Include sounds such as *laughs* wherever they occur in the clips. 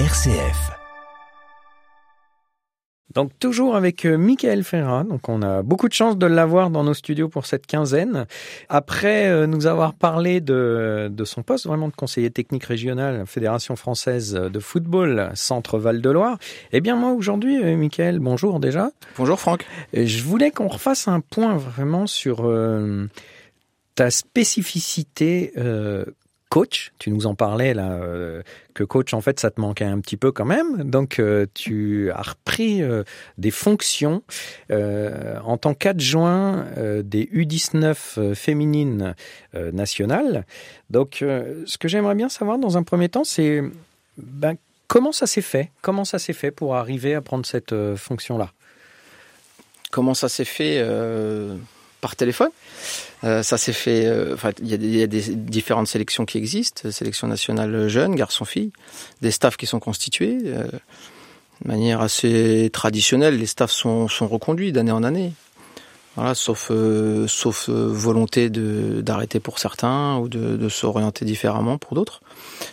RCF. Donc toujours avec euh, Michael Ferrat, donc on a beaucoup de chance de l'avoir dans nos studios pour cette quinzaine. Après euh, nous avoir parlé de, de son poste vraiment de conseiller technique régional Fédération française de football Centre Val-de-Loire, eh bien moi aujourd'hui euh, Michael, bonjour déjà. Bonjour Franck. Je voulais qu'on refasse un point vraiment sur euh, ta spécificité euh, coach. Tu nous en parlais là, euh, que coach en fait ça te manquait un petit peu quand même. Donc euh, tu as repris euh, des fonctions en tant qu'adjoint des U19 euh, féminines nationales. Donc ce que j'aimerais bien savoir dans un premier temps, c'est ben, comment ça s'est fait? Comment ça s'est fait pour arriver à prendre cette fonction-là? Comment ça s'est fait par téléphone Euh, Ça s'est fait. euh, il y, a des- différentes sélections qui existent sélection nationale jeunes, garçons-filles, des staffs qui sont constitués. euh, de manière assez traditionnelle, les staffs sont, sont reconduits d'année en année. Voilà, sauf sauf volonté d'arrêter pour certains ou de, de s'orienter différemment pour d'autres.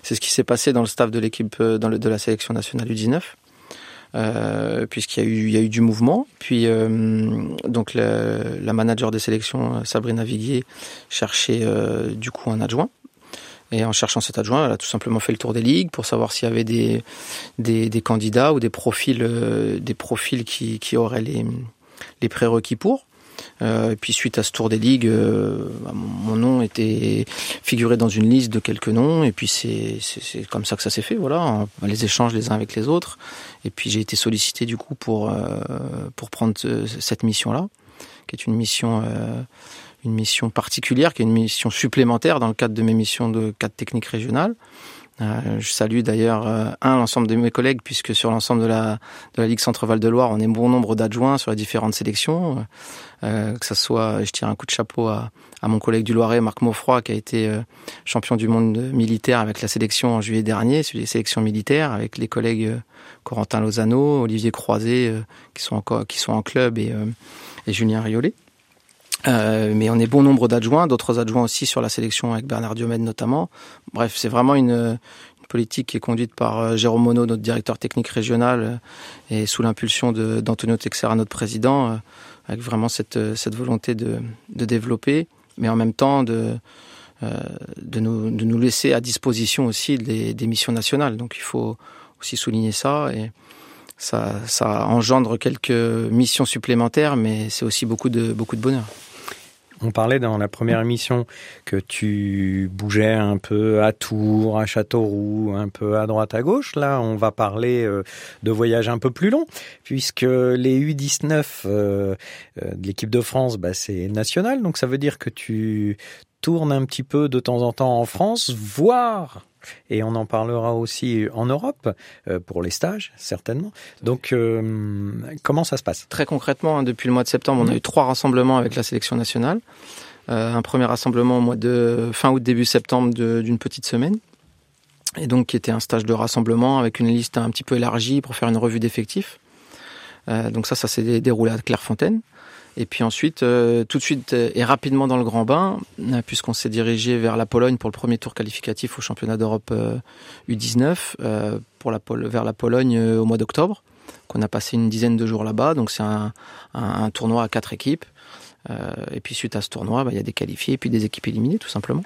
C'est ce qui s'est passé dans le staff de l'équipe de la sélection nationale U19. Euh, puisqu'il y a eu il y a eu du mouvement. Puis euh, donc la, manager des sélections euh, Sabrina Viguier cherchait euh, du coup un adjoint. Et en cherchant cet adjoint elle a tout simplement fait le tour des ligues pour savoir s'il y avait des des, des candidats ou des profils des profils qui qui auraient les les prérequis pour et puis suite à ce tour des ligues, euh, bah, mon nom était figuré dans une liste de quelques noms, et puis c'est comme ça que ça s'est fait, voilà, les échanges les uns avec les autres. Et puis j'ai été sollicité du coup pour euh, pour prendre ce- cette mission-là, qui est une mission euh, une mission particulière, qui est une mission supplémentaire dans le cadre de mes missions de cadre technique régional. Euh, je salue d'ailleurs euh, un l'ensemble de mes collègues puisque sur l'ensemble de la de la Ligue Centre Val de Loire, on est bon nombre d'adjoints sur les différentes sélections. Euh, que ça soit, je tire un coup de chapeau à, mon collègue du Loiret, Marc Maufroy, qui a été champion du monde militaire avec la sélection en juillet dernier, sur les sélections militaires, avec les collègues Corentin Lozano, Olivier Croiset, qui sont encore qui sont en club et, et Julien Riolet. Euh, mais on est bon nombre d'adjoints, d'autres adjoints aussi sur la sélection avec Bernard Diomède notamment. Bref, c'est vraiment une, une politique qui est conduite par euh, Jérôme Monod, notre directeur technique régional, euh, et sous l'impulsion d'Antonio Texera, notre président, avec vraiment cette, cette volonté de, de développer, mais en même temps de, de, nous, de nous laisser à disposition aussi des, des missions nationales. Donc il faut aussi souligner ça. Et ça, ça engendre quelques missions supplémentaires, mais c'est aussi beaucoup de, beaucoup de bonheur. On parlait dans la première émission que tu bougeais un peu à Tours, à Châteauroux, un peu à droite, à gauche. Là, on va parler euh, de voyages un peu plus longs, puisque les U19 euh, euh, de l'équipe de France, bah, c'est national. Donc ça veut dire que tu tournes un petit peu de temps en temps en France, voire, et on en parlera aussi en Europe, euh, pour les stages, certainement. Donc, euh, comment ça se passe? Très concrètement, hein, depuis le mois de septembre, on a eu trois rassemblements avec la sélection nationale. Euh, un premier rassemblement au mois de fin août, début septembre d'une petite semaine. Et donc, qui était un stage de rassemblement avec une liste un petit peu élargie pour faire une revue d'effectifs. Donc ça, ça s'est dé- déroulé à Clairefontaine. Et puis ensuite, euh, tout de suite euh, et rapidement dans le grand bain, euh, puisqu'on s'est dirigé vers la Pologne pour le premier tour qualificatif au championnat d'Europe euh, U19, euh, pour la Pol- vers la Pologne euh, au mois d'octobre, qu'on a passé une dizaine de jours là-bas. Donc c'est un, un, tournoi à quatre équipes. Et puis suite à ce tournoi, bah, il y a des qualifiés et puis des équipes éliminées tout simplement.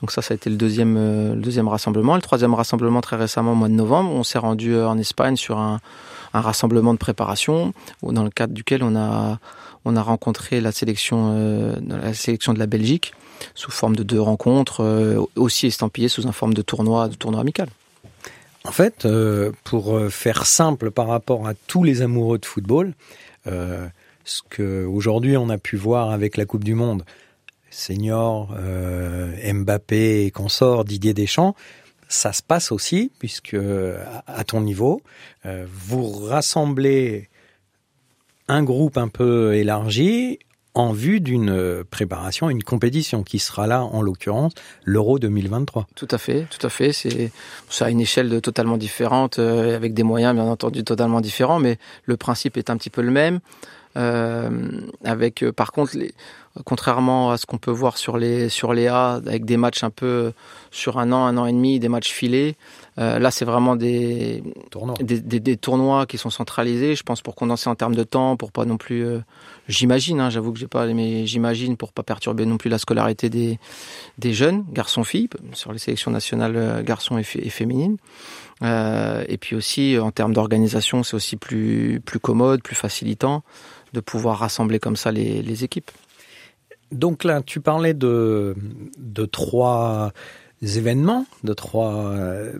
Donc ça, ça a été le deuxième, le deuxième rassemblement. Le troisième rassemblement très récemment au mois de novembre, on s'est rendu en Espagne sur un, un rassemblement de préparation dans le cadre duquel on a on a rencontré la sélection euh, la sélection de la Belgique sous forme de deux rencontres euh, aussi estampillées sous un forme de tournoi de tournoi amical. En fait, euh, pour faire simple par rapport à tous les amoureux de football, ce que aujourd'hui on a pu voir avec la Coupe du Monde, senior, Mbappé et consorts, Didier Deschamps, ça se passe aussi puisque à, ton niveau, euh, vous rassemblez un groupe un peu élargi en vue d'une préparation, une compétition qui sera là, en l'occurrence, l'Euro 2023. Tout à fait, tout à fait. C'est à une échelle totalement différente, euh, avec des moyens bien entendu totalement différents, mais le principe est un petit peu le même. Euh, avec, euh, par contre, les, contrairement à ce qu'on peut voir sur les sur les A avec des matchs un peu sur un an, un an et demi, des matchs filés. Euh, là, c'est vraiment des Tournoi. des, des- des tournois qui sont centralisés. Je pense pour condenser en termes de temps, pour pas non plus. euh, j'imagine, hein, j'avoue que j'ai pas, mais j'imagine pour pas perturber non plus la scolarité des des jeunes garçons-filles sur les sélections nationales euh, garçons et féminines. Euh, et puis aussi en termes d'organisation, c'est aussi plus plus commode, plus facilitant de pouvoir rassembler comme ça les, les équipes. Donc là, tu parlais de, de trois événements, de trois, euh,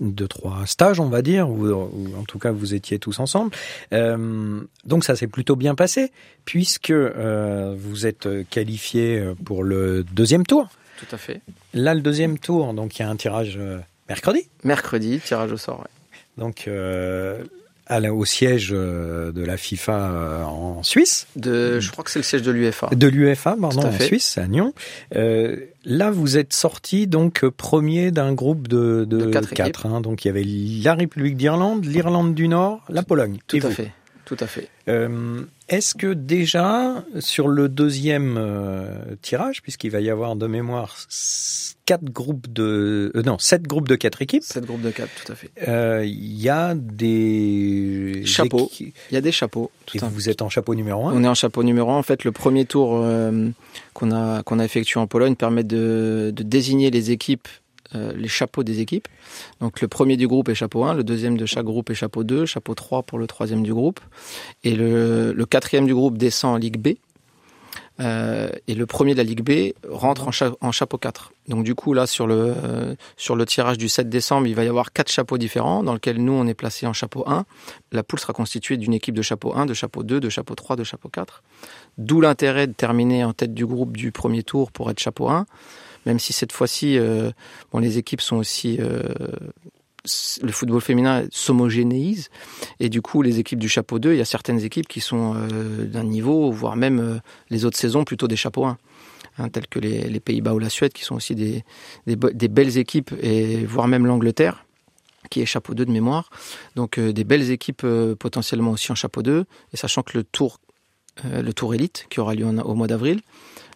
de trois stages, on va dire, ou, ou en tout cas vous étiez tous ensemble. Euh, donc ça s'est plutôt bien passé, puisque euh, vous êtes qualifié pour le deuxième tour. Tout à fait. Là, le deuxième tour, donc il y a un tirage mercredi. Mercredi, tirage au sort. ouais. Donc euh, à la- au siège euh, de la FIFA euh, en Suisse. De, je crois que c'est le siège de l'UFA. De l'UFA, pardon, en. Suisse, à Nyon. Euh, là, vous êtes sorti donc premier d'un groupe de, de, De quatre quatre. hein. donc il y avait la République d'Irlande, l'Irlande du Nord, la Pologne. Tout à vous. fait. Tout à fait. Euh, Est-ce que déjà sur le deuxième euh, tirage, puisqu'il va y avoir de mémoire quatre groupes de, euh, non, sept groupes de quatre équipes, Sept groupes de quatre, tout à fait. euh, il y a des Chapeaux. Il y a des chapeaux. Et un- vous êtes en chapeau numéro un. On est en chapeau numéro un. En fait, le premier tour euh, qu'on a qu'on a effectué en Pologne permet de, de désigner les équipes, euh, les chapeaux des équipes. Donc le premier du groupe est chapeau 1, le deuxième de chaque groupe est chapeau 2, chapeau 3 pour le troisième du groupe, et le, quatrième du groupe descend en Ligue B. Euh, et le premier de la Ligue B rentre en chapeau 4. Donc du coup là sur le euh, sur le tirage du 7 décembre, il va y avoir quatre chapeaux différents dans lesquels nous on est placé en chapeau 1. La poule sera constituée d'une équipe de chapeau 1, de chapeau 2, de chapeau 3, de chapeau 4. D'où l'intérêt de terminer en tête du groupe du premier tour pour être chapeau 1, même si cette fois-ci euh, bon les équipes sont aussi euh, le football féminin s'homogénéise et du coup les équipes du chapeau 2, il y a certaines équipes qui sont euh, d'un niveau voire même les autres saisons plutôt des chapeaux 1. Hein, tels que les, Pays-Bas ou la Suède, qui sont aussi des, belles équipes, et voire même l'Angleterre, qui est chapeau 2 de mémoire. Donc des belles équipes potentiellement aussi en chapeau 2, et sachant que le tour, le tour élite, qui aura lieu au mois d'avril,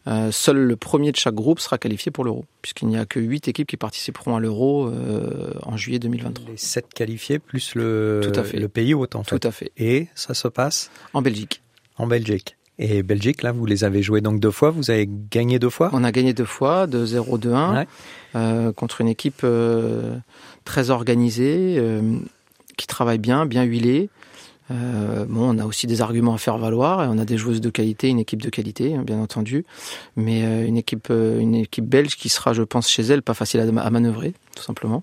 euh, seul le premier de chaque groupe sera qualifié pour l'Euro, puisqu'il n'y a que 8 équipes qui participeront à l'Euro euh, en juillet 2023. Les sept qualifiés plus le, Tout à fait. le pays hôte en fait. Tout à fait. Et ça se passe En Belgique. en Belgique. Et Belgique, là, vous les avez joués donc deux fois. Vous avez gagné deux fois. On a gagné deux fois, de 0 2 1 Ouais. euh, contre une équipe euh, très organisée, qui travaille bien, bien huilée. Euh, bon, on a aussi des arguments à faire valoir et on a des joueuses de qualité, une équipe de qualité, hein, bien entendu, mais euh, une équipe, euh, une équipe belge qui sera, je pense, chez elle, pas facile à, à manœuvrer, tout simplement.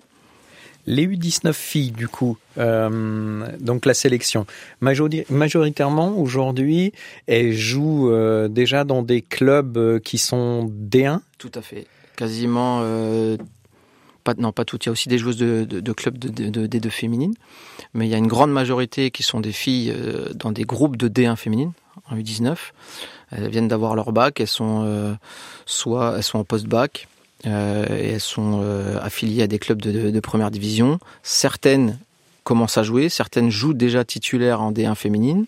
Les U19 filles, du coup, donc la sélection, majori- majoritairement aujourd'hui, elles jouent déjà dans des clubs qui sont D1. Tout à fait. Quasiment, non, pas toutes. Il y a aussi des joueuses de, de, clubs de, de, de D2 féminines, mais il y a une grande majorité qui sont des filles euh, dans des groupes de D1 féminines, en U19. Elles viennent d'avoir leur bac, elles sont euh, soit elles sont en post-bac, euh, et elles sont affiliées à des clubs de, de première division. Certaines commencent à jouer, certaines jouent déjà titulaires en D1 féminine.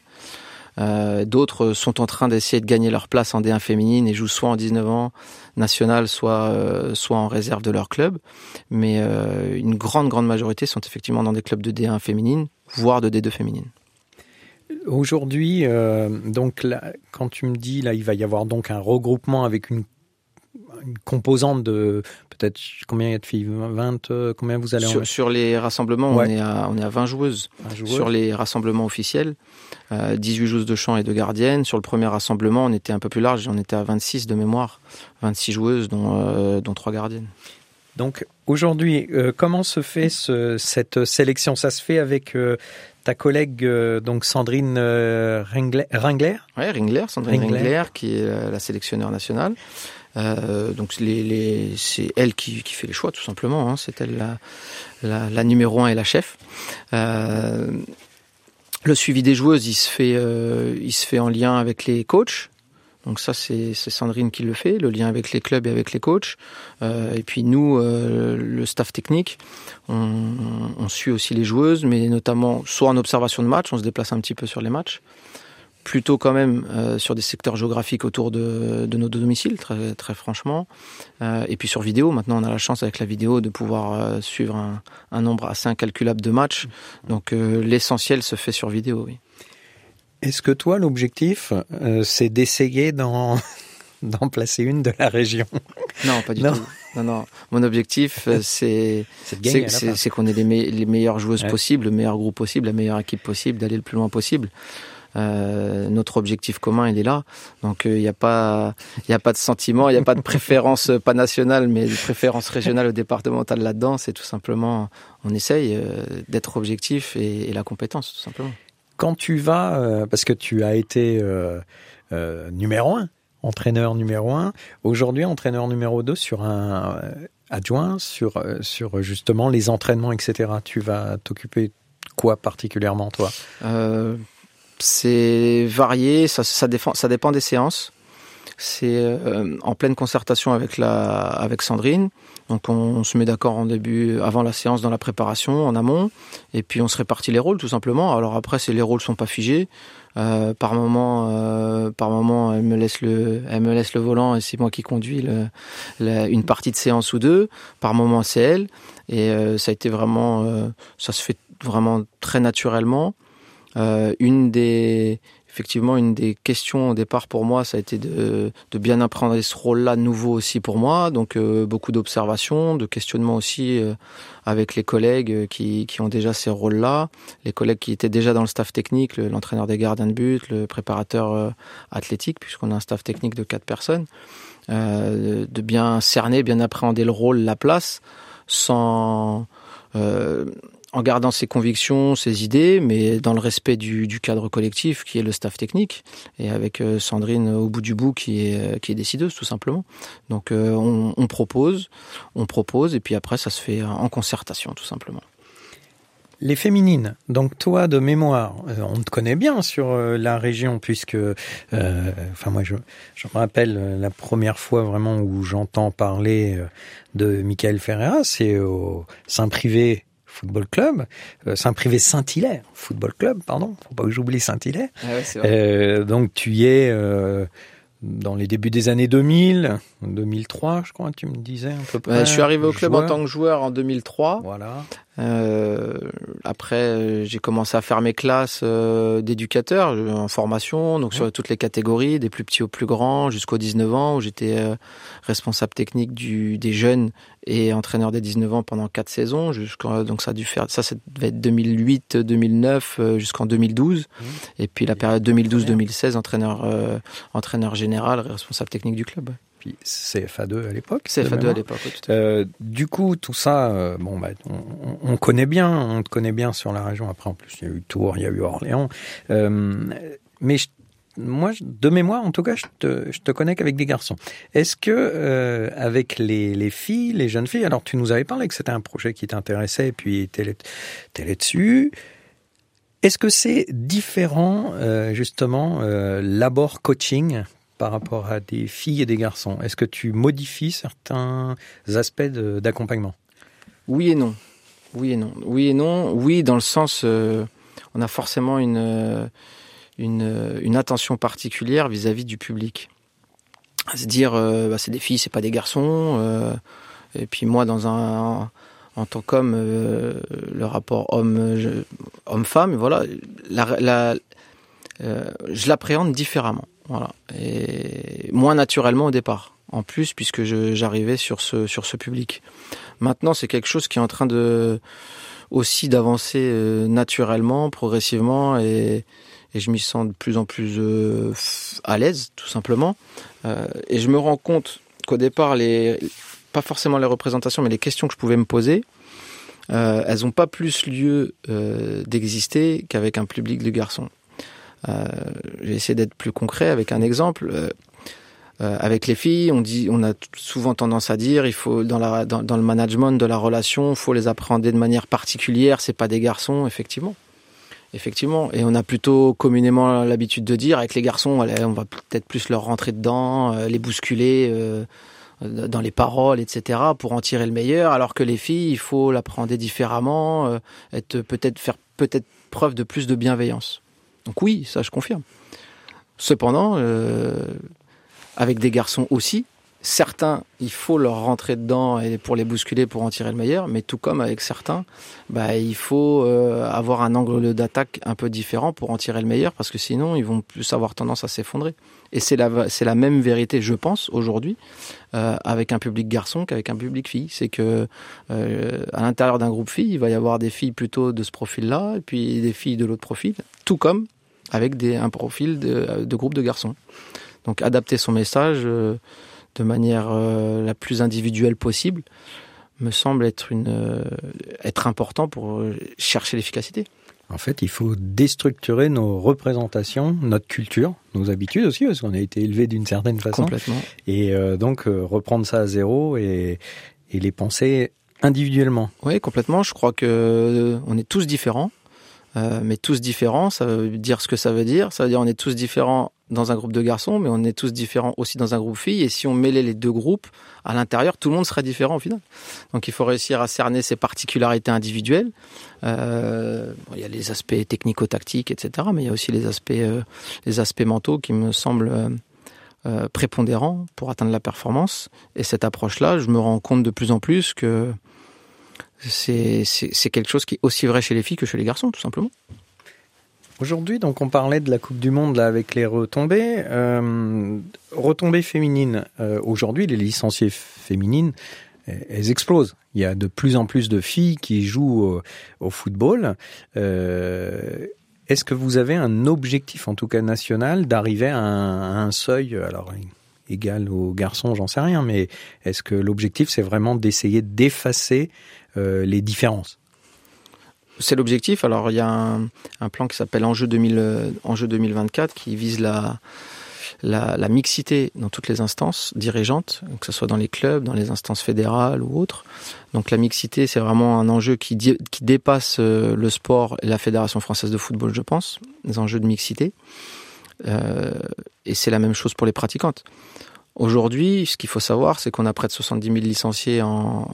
Euh, D'autres sont en train d'essayer de gagner leur place en D1 féminine et jouent soit en 19 ans national, soit, euh, soit en réserve de leur club. Mais euh, une grande, grande majorité sont effectivement dans des clubs de D1 féminine, voire de D2 féminine. Aujourd'hui, donc quand tu me dis là, il va y avoir donc un regroupement avec une, une composante de peut-être combien il y a de filles 20 euh, combien vous allez en Sur, sur les rassemblements, Ouais. on, est à, on est à 20 joueuses. Sur les rassemblements officiels, euh, 18 joueuses de chant et de gardiennes. Sur le premier rassemblement, on était un peu plus large, on était à 26 de mémoire, 26 joueuses, dont, euh, dont 3 gardiennes. Donc aujourd'hui, euh, comment se fait ce- cette sélection? Ça se fait avec euh, ta collègue euh, donc Sandrine euh, Ringler, Ringler? Ouais, Ringler, Sandrine Ringler. Qui est la, la sélectionneur nationale. Euh, donc c'est elle qui, fait les choix tout simplement. Hein. C'est elle la, numéro un et la chef. Euh, le suivi des joueuses, il se fait, euh, il se fait en lien avec les coachs. Donc ça, c'est Sandrine qui le fait, le lien avec les clubs et avec les coachs. Et puis nous, le staff technique, on, on suit aussi les joueuses, mais notamment soit en observation de match, on se déplace un petit peu sur les matchs, plutôt quand même euh, sur des secteurs géographiques autour de, de nos domiciles, très, très franchement. Euh, et puis sur vidéo, maintenant on a la chance avec la vidéo de pouvoir euh, suivre un, un, nombre assez incalculable de matchs. Donc l'essentiel se fait sur vidéo, oui. Est-ce que toi, l'objectif, c'est d'essayer d'en *laughs* d'en placer une de la région? Non, pas du non. tout. Non, non. Mon objectif, *laughs* c'est c'est qu'on ait les, me les, meilleures joueuses ouais. possibles, le meilleur groupe possible, la meilleure équipe possible, d'aller le plus loin possible. Euh, notre objectif commun, il est là. Donc il euh, n'y a pas, il a pas de sentiment, il n'y a pas de préférence pas nationale, mais de préférence régionale ou départementale là-dedans. C'est tout simplement, on essaye euh, d'être objectif et, et, la compétence, tout simplement. Quand tu vas, euh, parce que tu as été numéro un, entraîneur numéro un, aujourd'hui entraîneur numéro deux sur un adjoint sur sur justement les entraînements, etc. Tu vas t'occuper quoi particulièrement toi? Euh, c'est varié, ça, ça, défend, ça dépend des séances. C'est euh, en pleine concertation avec la, avec Sandrine. Donc on, se met d'accord en début, avant la séance, dans la préparation, en amont, et puis on se répartit les rôles tout simplement. Alors après, les rôles sont pas figés. Euh, par moment, euh, par moment, elle me laisse le, elle me laisse le volant et c'est moi qui conduis le, une partie de séance ou deux. Par moment, c'est elle. Et ça a été vraiment, ça se fait vraiment très naturellement. Euh, une des effectivement une des questions au départ pour moi ça a été de, de bien apprendre ce rôle-là nouveau aussi pour moi. Donc euh, beaucoup d'observations de questionnements aussi euh, avec les collègues euh, qui, qui ont déjà ces rôles-là. Les collègues qui étaient déjà dans le staff technique l'entraîneur des gardiens de but le préparateur euh, athlétique puisqu'on a un staff technique de quatre personnes. Euh, de bien cerner bien appréhender le rôle la place sans en gardant ses convictions, ses idées, mais dans le respect du, cadre collectif qui est le staff technique, et avec euh, Sandrine au bout du bout qui est, euh, qui est décideuse tout simplement. Donc euh, on, propose, on propose, et puis après ça se fait en concertation tout simplement. Les féminines, donc toi de mémoire, on te connaît bien sur la région puisque, enfin moi je, je me rappelle la première fois vraiment où j'entends parler de Michael Ferreira, c'est au Saint-Privé Football Club, euh, Saint-Privé Saint-Hilaire Football Club, pardon, faut pas que j'oublie Saint-Hilaire. Ah ouais, euh, donc tu y es euh, dans les débuts des années 2000, 2003, je crois, tu me disais un peu près. je suis arrivé au club joueur. en tant que joueur en 2003. Voilà. Euh, après, j'ai commencé à faire mes classes euh, d'éducateur en formation, donc sur toutes les catégories, des plus petits aux plus grands, jusqu'aux 19 ans, où j'étais euh, responsable technique du, des jeunes et entraîneur des 19 ans pendant quatre saisons. Donc ça a dû faire, ça, ça devait être 2008, 2009 euh, jusqu'en 2012, mmh. et puis la période 2012-2016, entraîneur, euh, entraîneur général, responsable technique du club puis CFA2 à l'époque. CFA2 à l'époque. Oui, euh, du coup, tout ça, euh, bon, bah, on, on, connaît bien, on te connaît bien sur la région. Après, en plus, il y a eu Tours, il y a eu Orléans. Euh, mais je, moi, de mémoire, en tout cas, je te, je te connais qu'avec des garçons. Est-ce que avec les, les filles, les jeunes filles, alors tu nous avais parlé que c'était un projet qui t'intéressait, et puis t'es là dessus. Est-ce que c'est différent, euh, justement, euh, l'abord coaching par rapport à des filles et des garçons Est-ce que tu modifies certains aspects d'accompagnement? Oui et non. Oui et non. Oui et non. Oui, dans le sens, euh, on a forcément une, euh, une, attention particulière vis-à-vis -vis du public. À se dire, euh, bah, c'est des filles, c'est pas des garçons. Euh, et puis moi, dans un en tant qu'homme, euh, le rapport homme homme-femme, voilà, je l'appréhende différemment. Voilà. Et moins naturellement au départ, en plus, puisque j'arrivais sur ce, sur ce public. Maintenant, c'est quelque chose qui est en train de aussi d'avancer euh, naturellement, progressivement, et, je m'y sens de plus en plus euh, à l'aise, tout simplement. Euh, et je me rends compte qu'au départ, les, pas forcément les représentations, mais les questions que je pouvais me poser, elles n'ont pas plus lieu d'exister qu'avec un public de garçons. Euh, J'ai essayé d'être plus concret avec un exemple. Euh, euh, avec les filles, on dit, on a souvent tendance à dire, il faut dans le management de la relation, il faut les appréhender de manière particulière. C'est pas des garçons, effectivement. Effectivement, et on a plutôt communément l'habitude de dire avec les garçons, on va peut-être plus leur rentrer dedans, les bousculer dans les paroles, etc., pour en tirer le meilleur. Alors que les filles, il faut l'appréhender différemment, être peut-être faire peut-être preuve de plus de bienveillance. Donc oui, ça je confirme. Cependant, euh, avec des garçons aussi, certains, il faut leur rentrer dedans et pour les bousculer pour en tirer le meilleur, mais tout comme avec certains, bah, il faut euh, avoir un angle d'attaque un peu différent pour en tirer le meilleur parce que sinon ils vont plus avoir tendance à s'effondrer. Et c'est la, même vérité, je pense, aujourd'hui, euh, avec un public garçon qu'avec un public fille. C'est que à l'intérieur d'un groupe fille, il va y avoir des filles plutôt de ce profil-là et puis des filles de l'autre profil, tout comme avec des, un profil de, de groupe de garçons. Donc adapter son message de manière euh, la plus individuelle possible me semble être, une, euh, être important pour chercher l'efficacité. En fait, il faut déstructurer nos représentations, notre culture, nos habitudes aussi, parce qu'on a été élevé d'une certaine façon. Complètement. Et euh, donc reprendre ça à zéro et, et les penser individuellement. Oui, complètement. Je crois que on est tous différents. Euh, mais tous différents, ça veut dire ce que ça veut dire. Ça veut dire on est tous différents dans un groupe de garçons, mais on est tous différents aussi dans un groupe filles. Et si on mêlait les deux groupes à l'intérieur, tout le monde serait différent au final. Donc il faut réussir à cerner ses particularités individuelles. Euh, il y a les aspects technico-tactiques, etc. Mais il y a aussi les aspects, euh, les aspects mentaux qui me semblent euh, euh, prépondérants pour atteindre la performance. Et cette approche-là, je me rends compte de plus en plus que c'est quelque chose qui est aussi vrai chez les filles que chez les garçons, tout simplement. Aujourd'hui, donc, on parlait de la Coupe du Monde avec les retombées, euh, retombées féminines. Euh, Aujourd'hui, les licenciées féminines, elles explosent. Il y a de plus en plus de filles qui jouent au, au football. Euh, Est-ce que vous avez un objectif, en tout cas national, d'arriver à, à, un seuil Alors, égal aux garçons, j'en sais rien, mais est-ce que l'objectif, c'est vraiment d'essayer d'effacer euh, les différences? C'est l'objectif. Alors il y a un, plan qui s'appelle Enjeu, 2000, Enjeu 2024 qui vise la, mixité dans toutes les instances dirigeantes, que ce soit dans les clubs, dans les instances fédérales ou autres. Donc la mixité, c'est vraiment un enjeu qui, qui dépasse euh, le sport et la Fédération française de football, je pense, les enjeux de mixité. Euh, et c'est la même chose pour les pratiquantes. Aujourd'hui, ce qu'il faut savoir, c'est qu'on a près de 70 000 licenciés en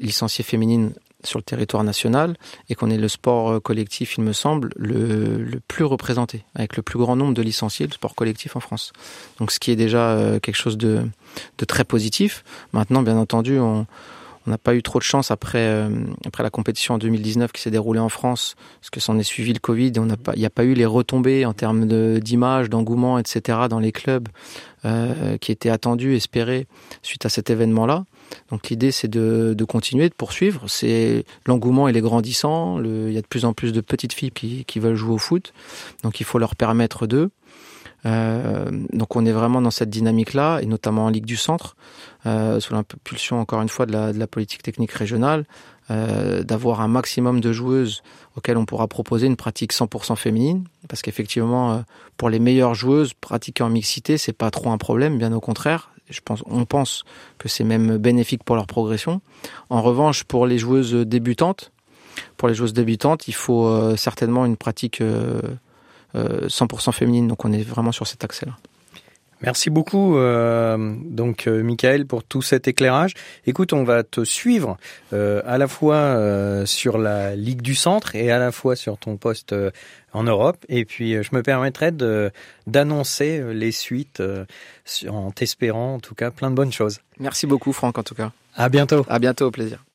licenciés féminines sur le territoire national et qu'on est le sport collectif, il me semble, le, plus représenté, avec le plus grand nombre de licenciés, le sport collectif en France. Donc ce qui est déjà euh, quelque chose de très positif. Maintenant, bien entendu, on on n'a pas eu trop de chance après, euh, après la compétition en 2019 qui s'est déroulée en France, parce que s'en est suivi le Covid pas, il n'y a pas eu les retombées en termes d'image, d'engouement, etc. dans les clubs euh, qui étaient attendus, espérés suite à cet événement-là. Donc l'idée c'est de, de, continuer, de poursuivre. C'est l'engouement il est grandissant. Le, il y a de plus en plus de petites filles qui, qui veulent jouer au foot, donc il faut leur permettre d'eux. Euh, donc on est vraiment dans cette dynamique-là, et notamment en Ligue du Centre, euh, sous l'impulsion encore une fois de la, politique technique régionale, euh, d'avoir un maximum de joueuses auxquelles on pourra proposer une pratique 100% féminine, parce qu'effectivement, pour les meilleures joueuses, pratiquer en mixité, c'est pas trop un problème, bien au contraire. Je pense, on pense que c'est même bénéfique pour leur progression. En revanche, pour les joueuses débutantes, pour les joueuses débutantes, il faut certainement une pratique 100% féminine. Donc on est vraiment sur cet accès-là. Merci beaucoup, euh, donc euh, Michael, pour tout cet éclairage. Écoute, on va te suivre euh, à la fois euh, sur la Ligue du Centre et à la fois sur ton poste euh, en Europe. Et puis, je me permettrai de d'annoncer les suites en t'espérant, en tout cas, plein de bonnes choses. Merci beaucoup, Franck, en tout cas. À bientôt. À bientôt, au plaisir.